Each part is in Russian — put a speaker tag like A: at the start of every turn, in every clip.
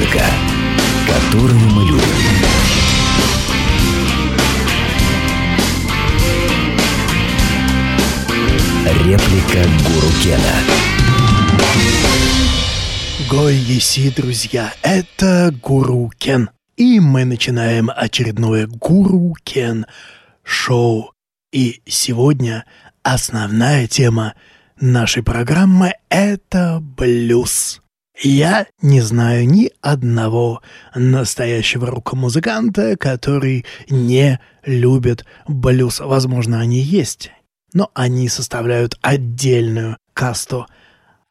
A: Музыка, которую мы любим. Реплика Гуру Кена.
B: Гой еси, друзья, это Гуру Кен. И мы начинаем очередное Гуру Кен шоу. И сегодня основная тема нашей программы — это блюз. Я не знаю ни одного настоящего рок-музыканта, который не любит блюз. Возможно, они есть, но они составляют отдельную касту.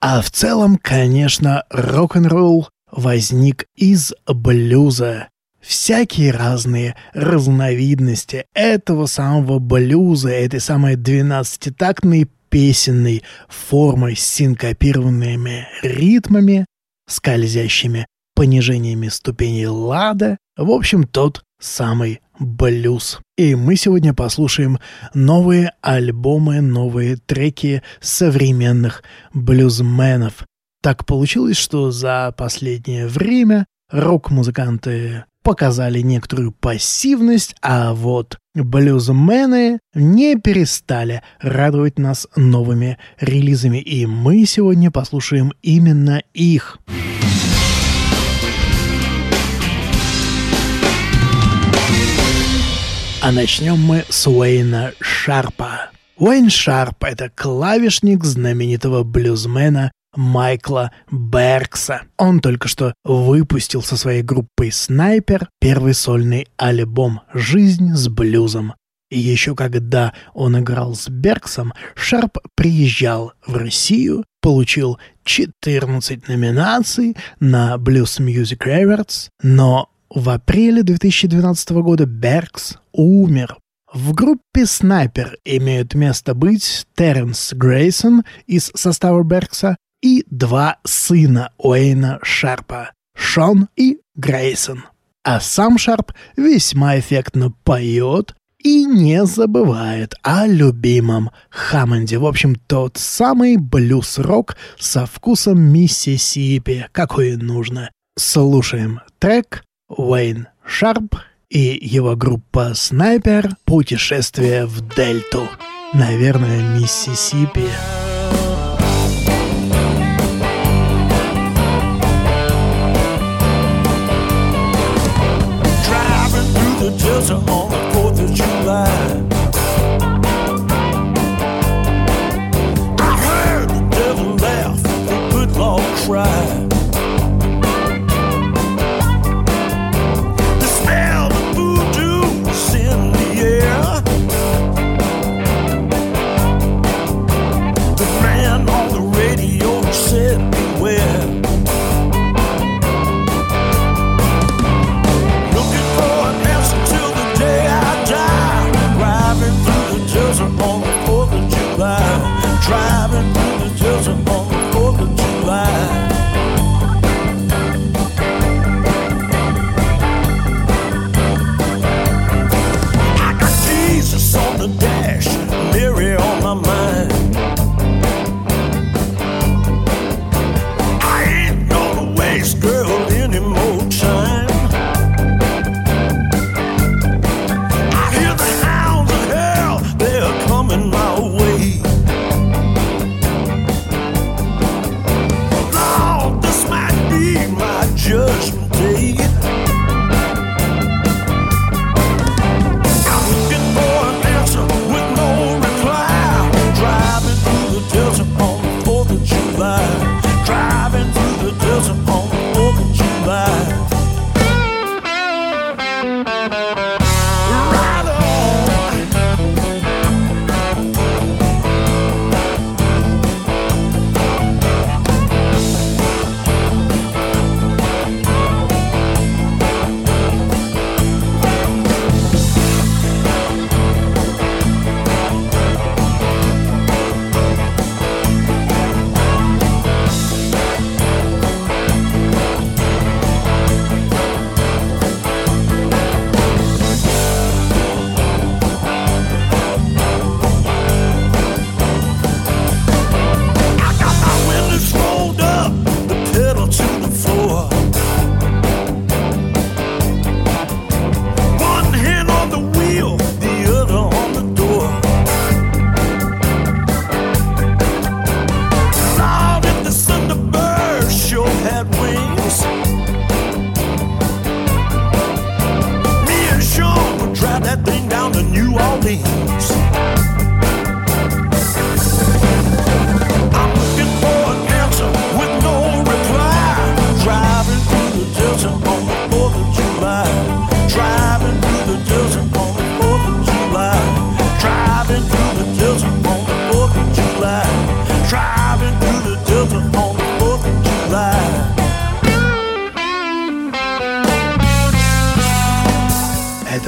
B: А в целом, конечно, рок-н-ролл возник из блюза. Всякие разные разновидности этого самого блюза, этой самой двенадцатитактной песенной формой с синкопированными ритмами скользящими понижениями ступеней лада, в общем, тот самый блюз. И мы сегодня послушаем новые альбомы, новые треки современных блюзменов. Так получилось, что за последнее время рок-музыканты показали некоторую пассивность, а вот блюзмены не перестали радовать нас новыми релизами, и мы сегодня послушаем именно их. А начнем мы с Уэйна Шарпа. Уэйн Шарп — это клавишник знаменитого блюзмена Майкла Беркса. Он только что выпустил со своей группой «Снайпер» первый сольный альбом «Жизнь с блюзом». И еще когда он играл с Берксом, Шарп приезжал в Россию, получил 14 номинаций на Blues Music Awards, но в апреле 2012 года Беркс умер. В группе «Снайпер» имеют место быть Терренс Грейсон из состава Беркса и два сына Уэйна Шарпа — Шон и Грейсон. А сам Шарп весьма эффектно поет и не забывает о любимом Хаммонде. В общем, тот самый блюз-рок со вкусом Миссисипи, какой нужно. Слушаем трек Уэйн Шарп и его группа «Снайпер. Путешествие в Дельту». Наверное, Миссисипи. Driving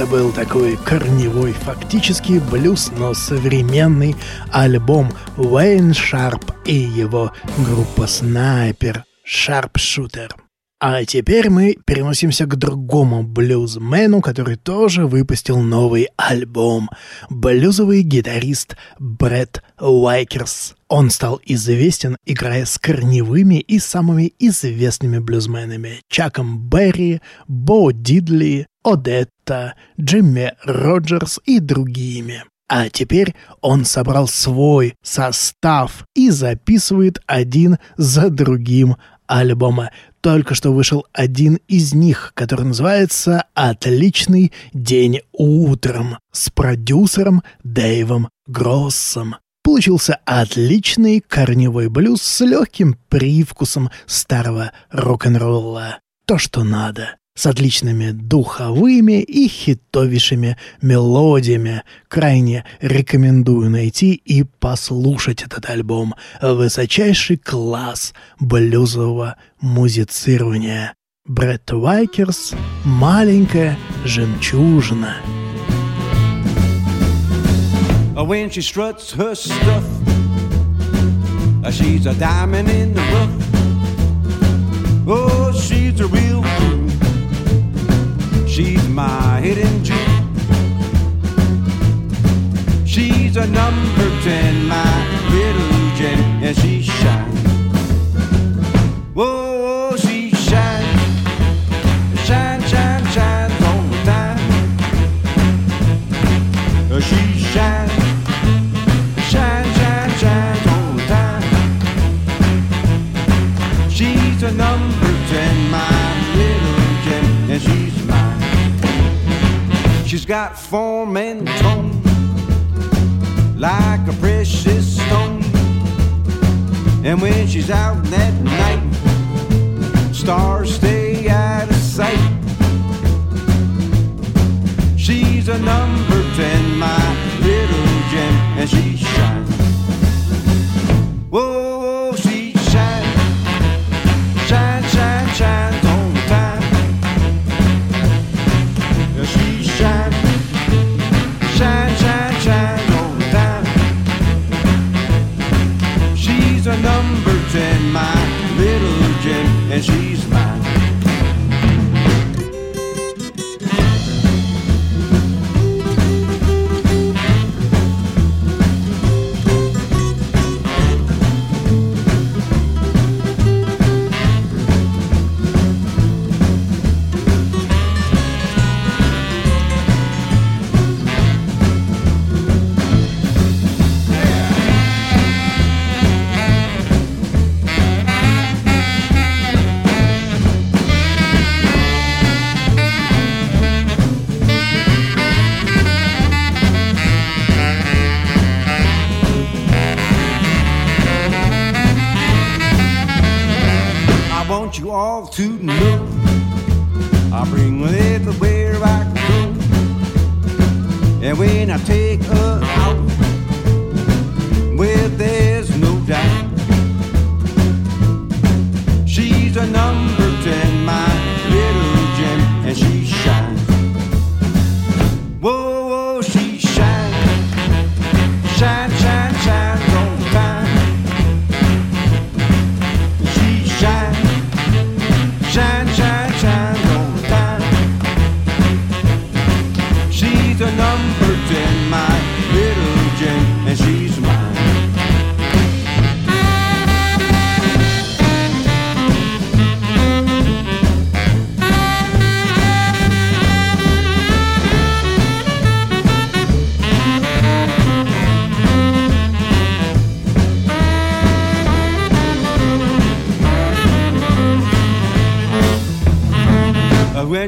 C: Это был такой корневой, фактически блюз, но современный альбом Уэйн Шарп и его группа Снайпер Шарпшутер. А теперь мы переносимся к другому блюзмену, который тоже выпустил новый альбом. Блюзовый гитарист Брэд Уайкерс. Он стал известен, играя с корневыми и самыми известными блюзменами Чаком Берри, Бо Дидли, Одетта, Джимми Роджерс и другими. А теперь он собрал свой состав и записывает один за другим альбома. Только что вышел один из них, который называется «Отличный день утром» с продюсером Дэйвом Гроссом. Получился отличный корневой блюз с легким привкусом старого рок-н-ролла. То, что надо с отличными духовыми и хитовейшими мелодиями. Крайне рекомендую найти и послушать этот альбом. Высочайший класс блюзового музицирования. Брэд Вайкерс «Маленькая жемчужина». When she struts her stuff, she's a diamond in the rough. Oh, she's a real She's my hidden gem. She's a number ten, my little gem, and she shines. She's got form and tone like a precious stone. And when she's out at night, stars stay out of sight. She's a number 10, my little gem, and she shines. Whoa,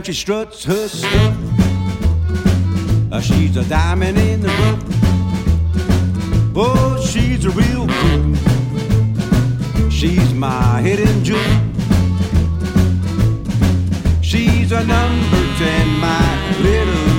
C: she struts her stuff. She's a diamond in the rough. Oh, she's a real queen. She's my hidden jewel. She's a number 10, my little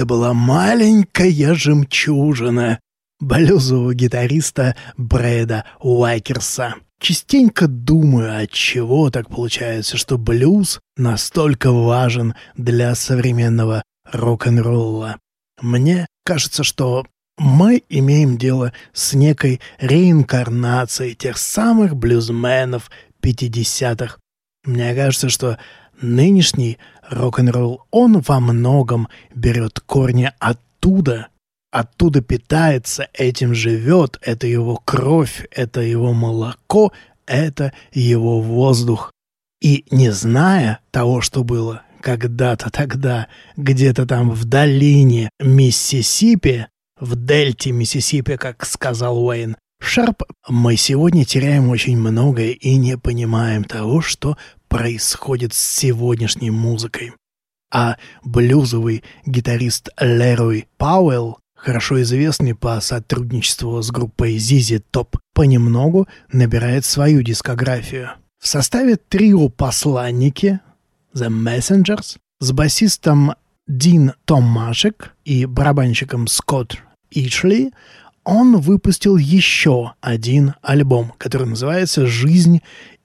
B: Это была маленькая жемчужина блюзового гитариста Брэда Уайкерса. Частенько думаю, от чего так получается, что блюз настолько важен для современного рок-н-ролла. Мне кажется, что мы имеем дело с некой реинкарнацией тех самых блюзменов 50-х. Мне кажется, что нынешний рок-н-ролл, он во многом берет корни оттуда, оттуда питается, этим живет, это его кровь, это его молоко, это его воздух. И не зная того, что было когда-то тогда, где-то там в долине Миссисипи, в дельте Миссисипи, как сказал Уэйн, Шарп, мы сегодня теряем очень многое и не понимаем того, что происходит с сегодняшней музыкой. А блюзовый гитарист Лерой Пауэлл хорошо известный по сотрудничеству с группой ZZ Top, понемногу набирает свою дискографию. В составе трио «Посланники» The Messengers с басистом Дин Томашек и барабанщиком Скотт Ичли он выпустил еще один альбом, который называется «Жизнь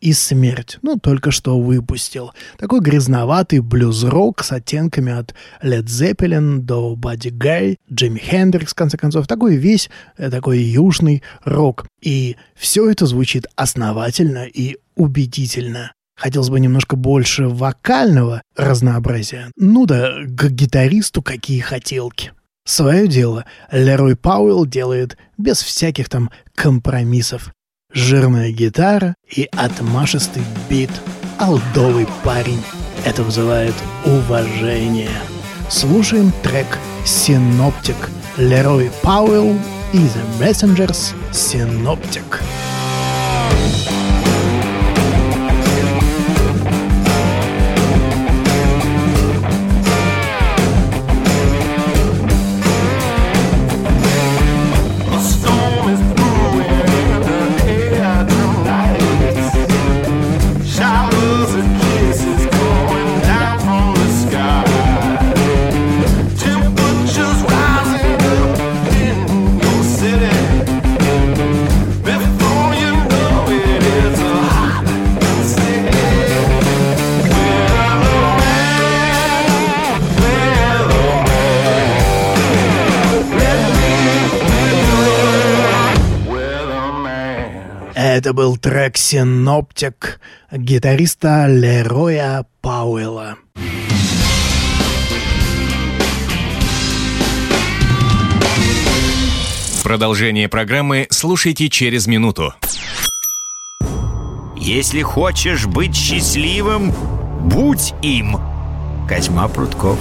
B: и смерть». Ну, только что выпустил. Такой грязноватый блюз-рок с оттенками от Led Zeppelin до Buddy Guy, Джимми Хендрикс, в конце концов. Такой весь э, такой южный рок. И все это звучит основательно и убедительно. Хотелось бы немножко больше вокального разнообразия. Ну да, к гитаристу какие хотелки. Свое дело Лерой Пауэлл делает без всяких там компромиссов. Жирная гитара и отмашистый бит. Алдовый парень. Это вызывает уважение. Слушаем трек «Синоптик» Лерой Пауэлл и The Messengers «Синоптик». Это был трек «Синоптик» гитариста Лероя Пауэлла.
D: Продолжение программы слушайте через минуту.
E: Если хочешь быть счастливым, будь им. Козьма Прутков.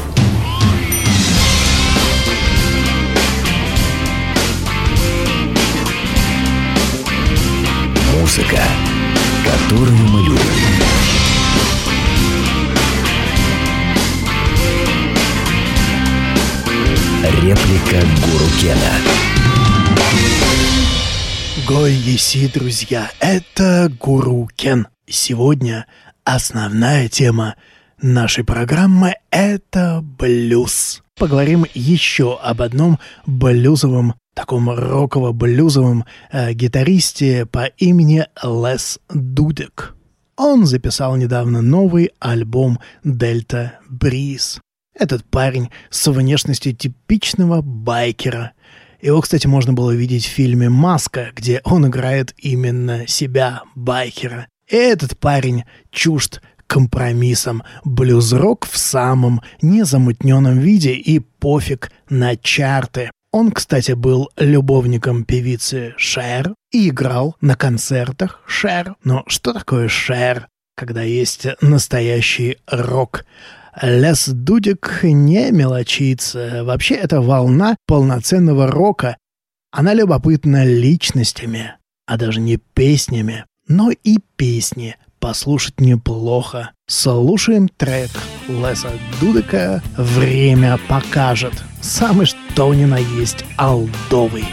A: Музыка, которую мы любим. Реплика Гуру Кена.
B: Гой еси, друзья, это Гуру Кен. Сегодня основная тема нашей программы — это блюз. Поговорим еще об одном блюзовом таком роково-блюзовом э, гитаристе по имени Лес Дудек. Он записал недавно новый альбом «Дельта Бриз». Этот парень с внешностью типичного байкера. Его, кстати, можно было видеть в фильме «Маска», где он играет именно себя, байкера. И этот парень чужд компромиссом, блюз-рок в самом незамутненном виде и пофиг на чарты. Он, кстати, был любовником певицы Шер и играл на концертах Шер. Но что такое Шер, когда есть настоящий рок? Лес Дудик не мелочится. Вообще, это волна полноценного рока. Она любопытна личностями, а даже не песнями, но и песни послушать неплохо. Слушаем трек Леса Дудека «Время покажет». Самый что ни на есть алдовый.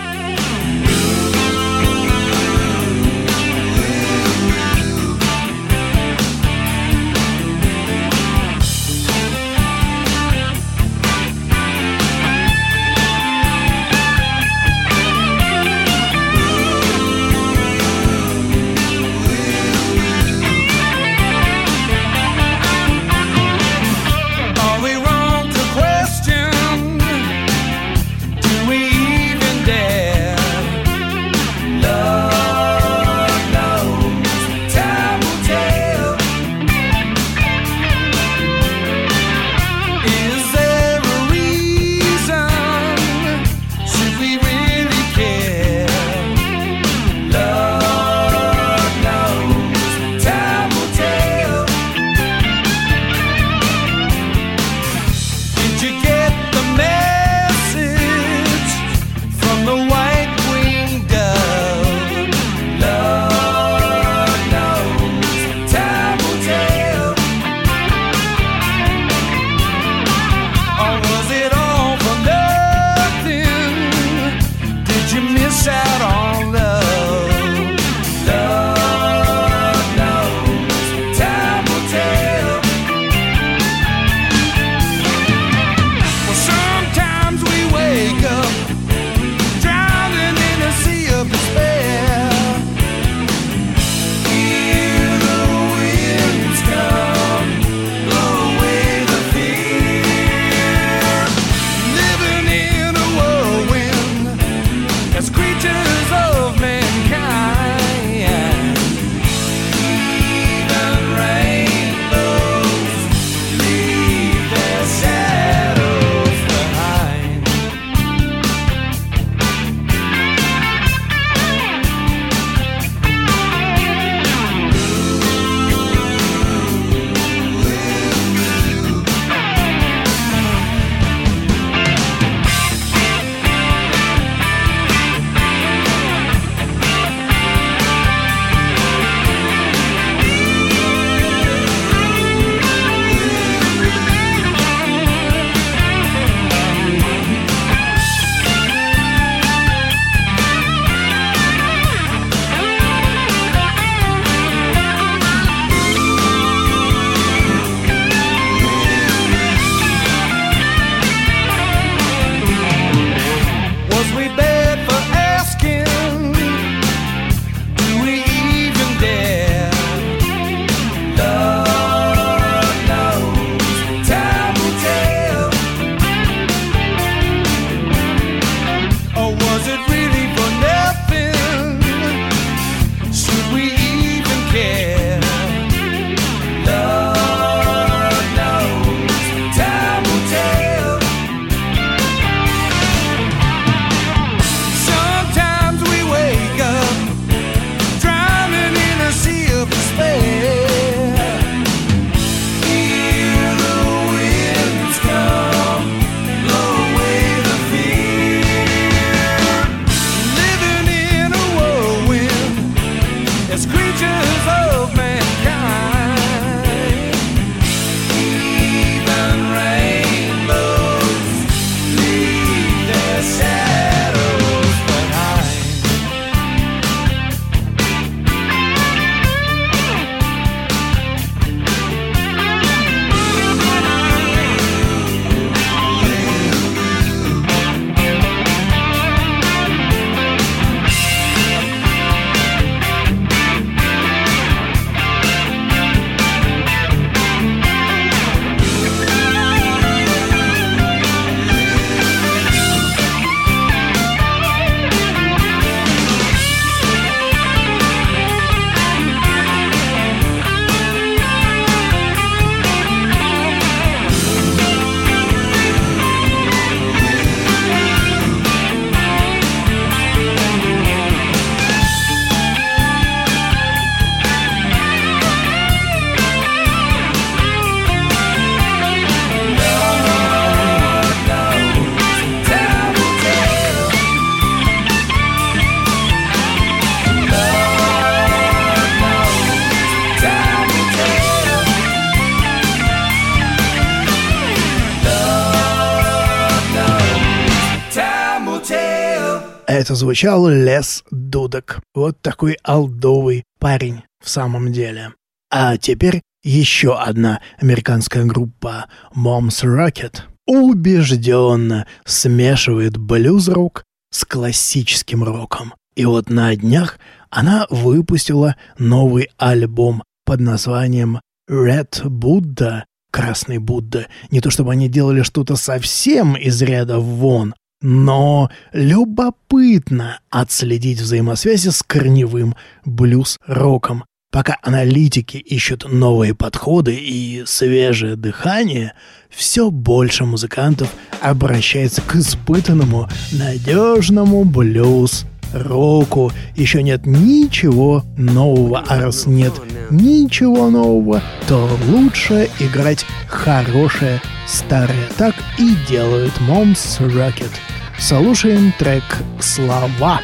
F: Это звучал Лес Дудок. Вот такой алдовый парень в самом деле. А теперь еще одна американская группа Mom's Rocket убежденно смешивает блюз-рок с классическим роком. И вот на днях она выпустила новый альбом под названием Red Buddha, Красный Будда. Не то чтобы они делали что-то совсем из ряда вон, но любопытно отследить взаимосвязи с корневым блюз-роком. Пока аналитики ищут новые подходы и свежее дыхание, все больше музыкантов обращается к испытанному, надежному блюз року. Еще нет ничего нового, а раз нет ничего нового, то лучше играть хорошее старое. Так и делают Mom's Rocket. Слушаем трек «Слова».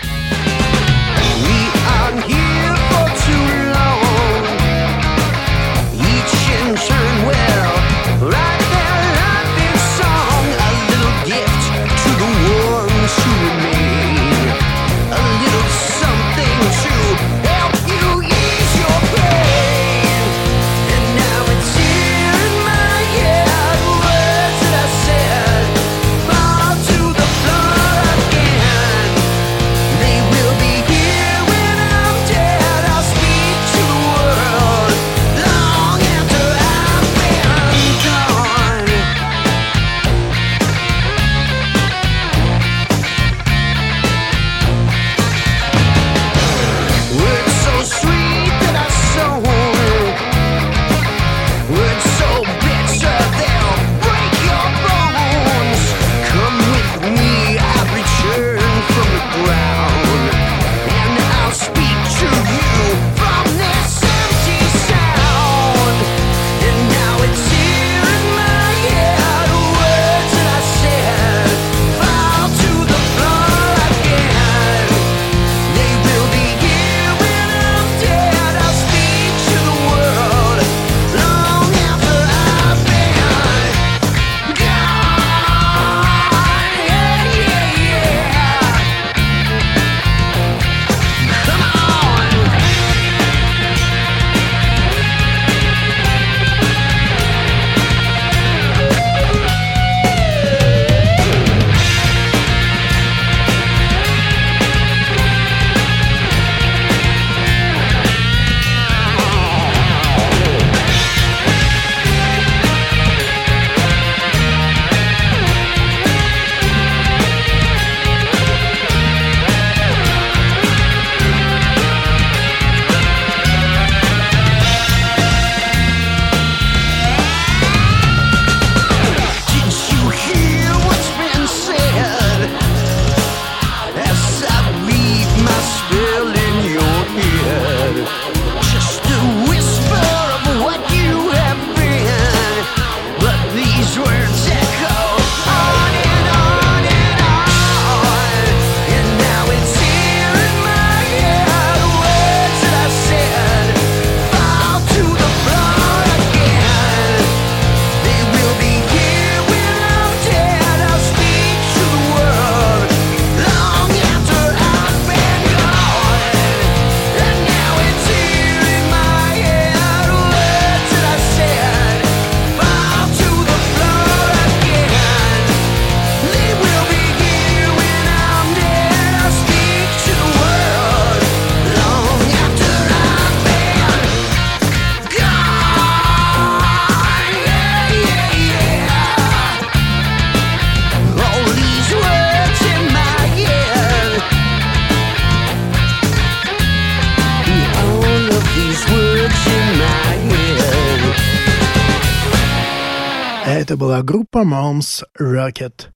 F: Была группа Mom's Rocket.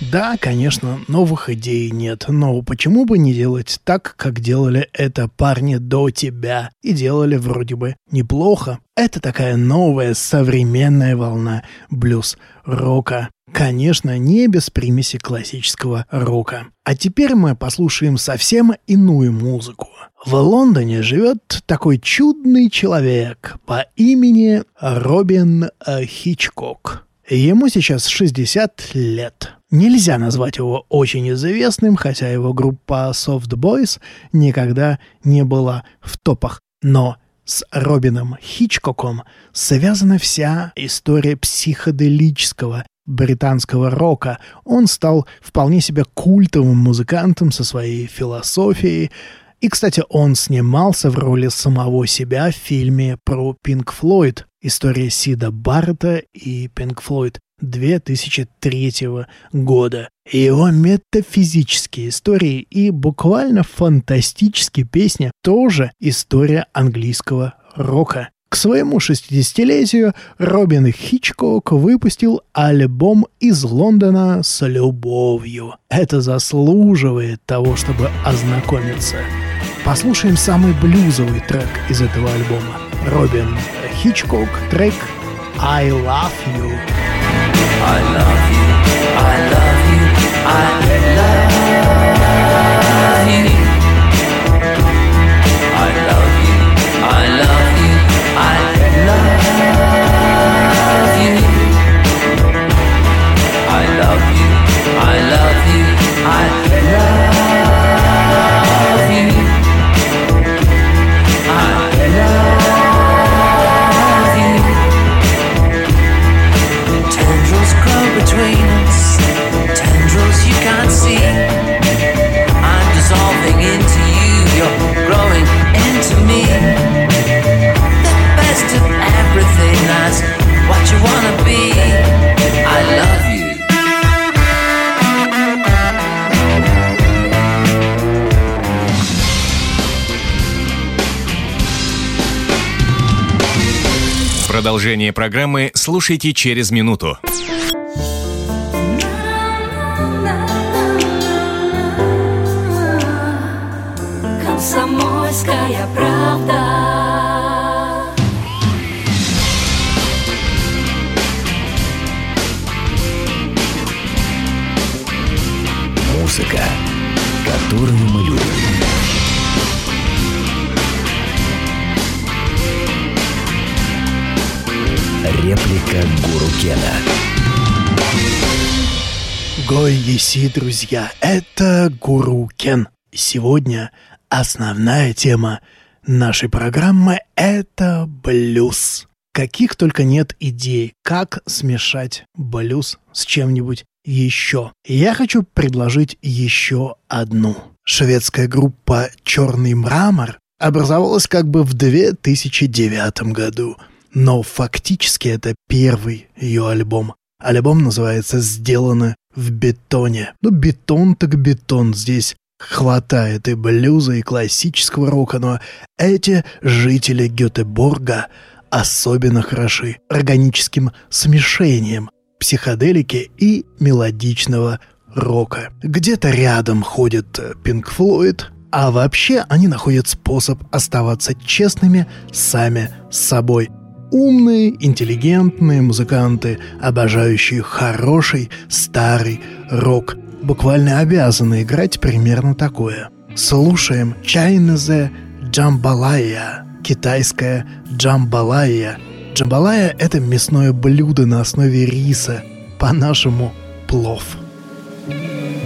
F: Да, конечно, новых идей нет, но почему бы не делать так, как делали это парни до тебя, и делали вроде бы неплохо. Это такая новая современная волна блюз-рока. Конечно, не без примеси классического рока. А теперь мы послушаем совсем иную музыку.
B: В Лондоне живет такой чудный человек по имени Робин э, Хичкок. Ему сейчас 60 лет. Нельзя назвать его очень известным, хотя его группа Soft Boys никогда не была в топах. Но с Робином Хичкоком связана вся история психоделического британского рока. Он стал вполне себе культовым музыкантом со своей философией. И, кстати, он снимался в роли самого себя в фильме про Пинк Флойд. История Сида Баррета и Пинк Флойд 2003 года. Его метафизические истории и буквально фантастические песни тоже история английского рока. К своему 60-летию Робин Хичкок выпустил альбом из Лондона с любовью. Это заслуживает того, чтобы ознакомиться. Послушаем самый блюзовый трек из этого альбома. Робин Хичкок, трек «I Love You». I love you, I love you, I love
D: программы слушайте через минуту.
A: Гуру Кена.
B: Гой еси, друзья, это Гуру Кен. Сегодня основная тема нашей программы — это блюз. Каких только нет идей, как смешать блюз с чем-нибудь еще. Я хочу предложить еще одну. Шведская группа «Черный мрамор» образовалась как бы в 2009 году — но фактически это первый ее альбом. Альбом называется «Сделано в бетоне». Ну, бетон так бетон. Здесь хватает и блюза, и классического рока, но эти жители Гетеборга особенно хороши органическим смешением психоделики и мелодичного рока. Где-то рядом ходит Пинк Флойд, а вообще они находят способ оставаться честными сами с собой – Умные, интеллигентные музыканты, обожающие хороший старый рок, буквально обязаны играть примерно такое. Слушаем Чайнезе Джамбалая, китайская джамбалая. Джамбалая – это мясное блюдо на основе риса, по-нашему плов.
G: You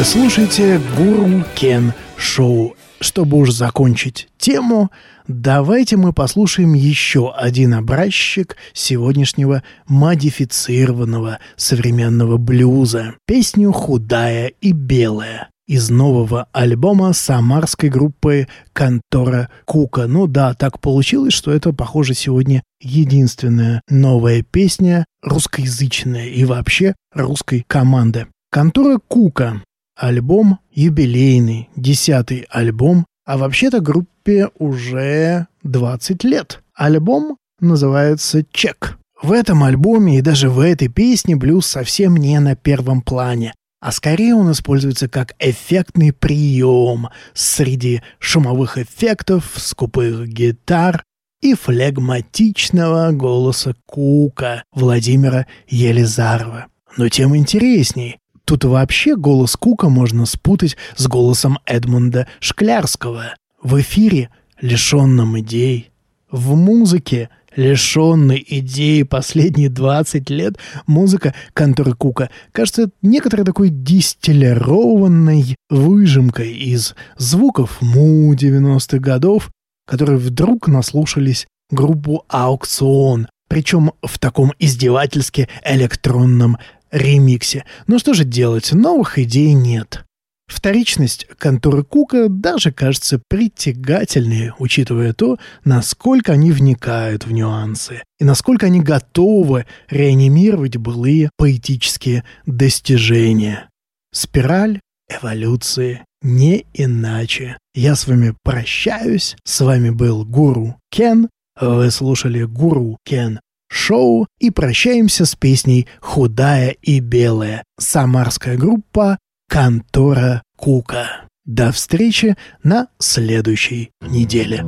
B: Вы слушаете Гуру Кен Шоу. Чтобы уж закончить тему, давайте мы послушаем еще один образчик сегодняшнего модифицированного современного блюза. Песню «Худая и белая» из нового альбома самарской группы «Контора Кука». Ну да, так получилось, что это, похоже, сегодня единственная новая песня русскоязычная и вообще русской команды. «Контора Кука» альбом юбилейный, десятый альбом, а вообще-то группе уже 20 лет. Альбом называется «Чек». В этом альбоме и даже в этой песне блюз совсем не на первом плане, а скорее он используется как эффектный прием среди шумовых эффектов, скупых гитар и флегматичного голоса Кука Владимира Елизарова. Но тем интересней, Тут вообще голос Кука можно спутать с голосом Эдмунда Шклярского. В эфире, лишенном идей. В музыке, лишенной идеи последние 20 лет, музыка конторы Кука кажется некоторой такой дистиллированной выжимкой из звуков Му 90-х годов, которые вдруг наслушались группу «Аукцион», причем в таком издевательски электронном ремиксе. Но что же делать, новых идей нет. Вторичность конторы Кука даже кажется притягательнее, учитывая то, насколько они вникают в нюансы и насколько они готовы реанимировать былые поэтические достижения. Спираль эволюции не иначе. Я с вами прощаюсь. С вами был Гуру Кен. Вы слушали Гуру Кен шоу и прощаемся с песней «Худая и белая» самарская группа «Контора Кука». До встречи на следующей неделе.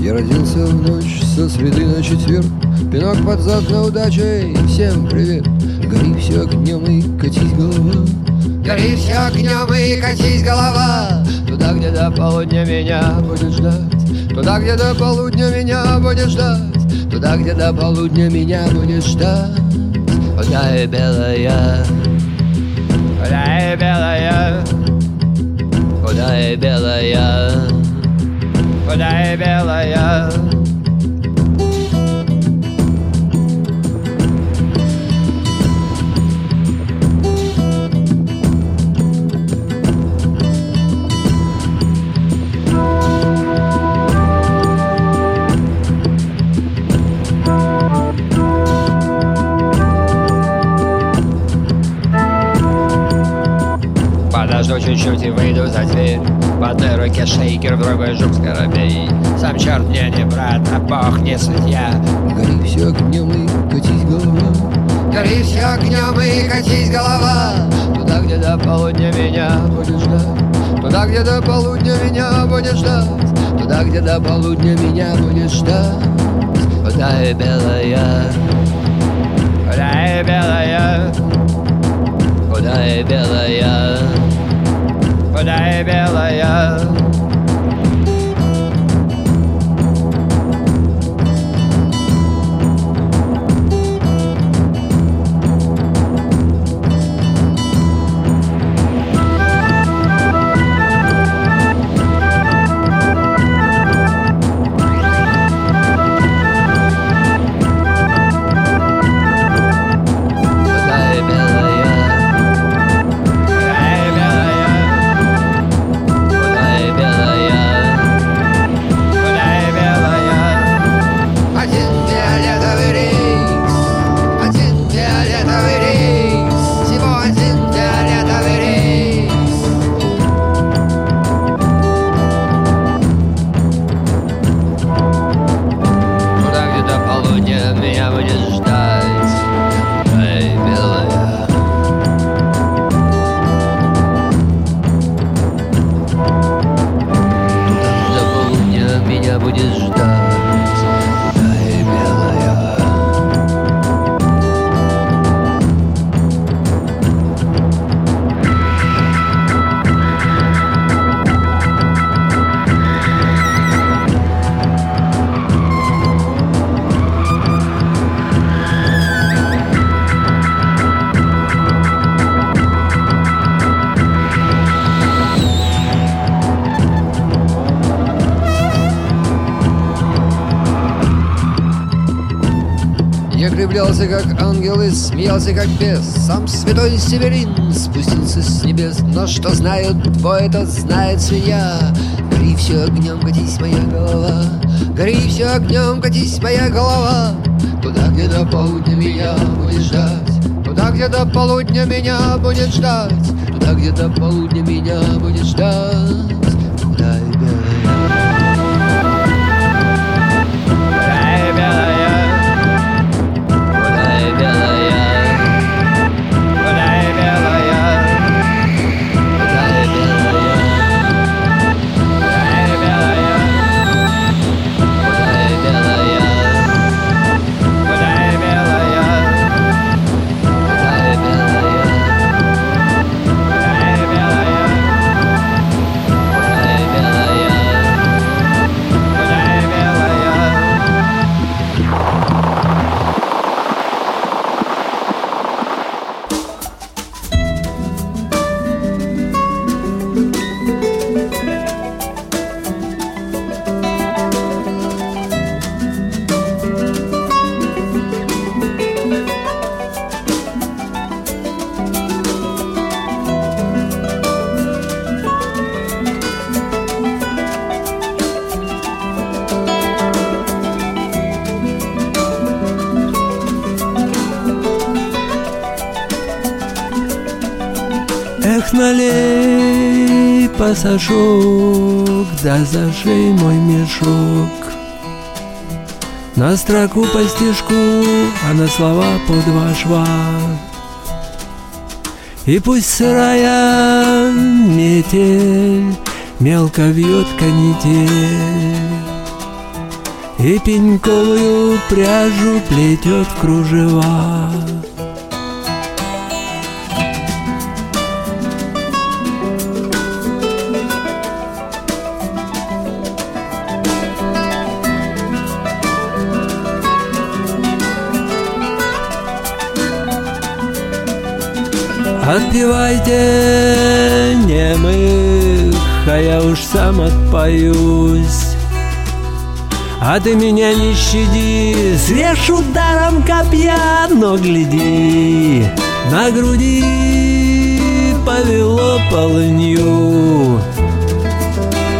H: Я родился в ночь со среды на четверг Пинок под зад на удачей, всем привет Гори все огнем и катись голова Гори все огнем и катись голова. Туда, где до полудня меня будет ждать. Туда, где до полудня меня будет ждать. Туда, где до полудня меня будет ждать. Худая белая. Худая белая. Худая белая. Худая белая Чуть-чуть и выйду за дверь В одной руке шейкер, в другой жук скоробей. Сам черт мне не брат, а бог не судья. Гори все огнем и катись голова. Гори все огнем и катись голова. Туда, где до полудня меня будет ждать. Туда, где до полудня меня будет ждать. Туда, где до полудня меня будет ждать. Худая белая. Худая белая. Худая белая Куда и белая. Я кривлялся, как ангел, и смеялся, как бес. Сам святой Северин спустился с небес. Но что знают двое, тот знает свинья. Гори все огнем, катись моя голова. Гори все огнем, катись моя голова. Туда, где до полудня меня будет ждать. Туда, где до полудня меня будет ждать. Туда, где до полудня меня будет ждать
I: пасашок, да зашей мой мешок. На строку по стежку, а на слова по два шва. И пусть сырая метель мелко вьет канитель, И пеньковую пряжу плетет в кружева. Отпевайте немых, а я уж сам отпоюсь. А ты меня не щади, срежь ударом копья, но гляди, на груди повело полынью.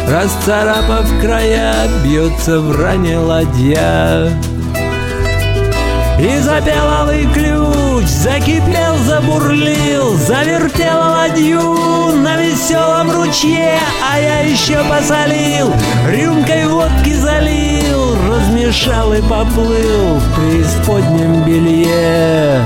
I: Расцарапав края, бьется в ране ладья. И запел алый ключ, закипел, забурлил, Завертел ладью на веселом ручье, А я еще посолил, рюмкой водки залил, Размешал и поплыл в преисподнем белье.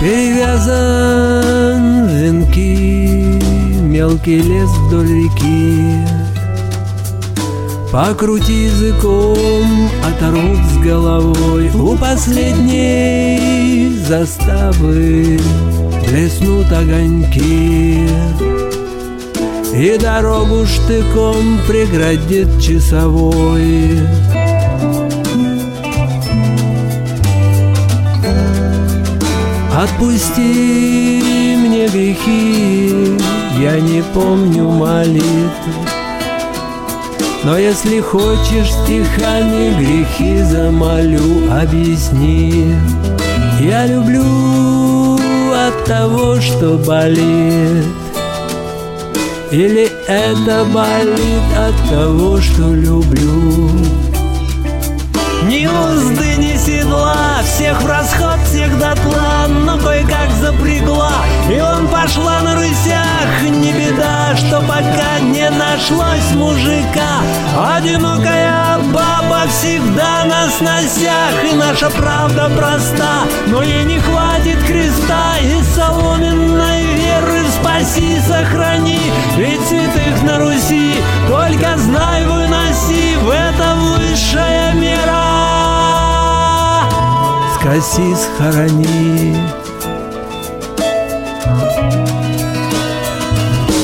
I: Перевязан венки мелкий лес вдоль реки. Покрути языком, оторвут с головой У последней заставы Блеснут огоньки И дорогу штыком преградит часовой Отпусти мне грехи, я не помню молитв. Но если хочешь стихами грехи замолю, объясни. Я люблю от того, что болит. Или это болит от того, что люблю. Ни узды, седла, всех в расход, всех дотла, но кое-как запрягла, и он пошла на рысях. Не беда, что пока не нашлось мужика, одинокая баба всегда на сносях, и наша правда проста, но ей не хватит креста и соломенной веры спаси, сохрани, ведь святых на Руси только знай выноси, в это высшая мера скоси, схорони.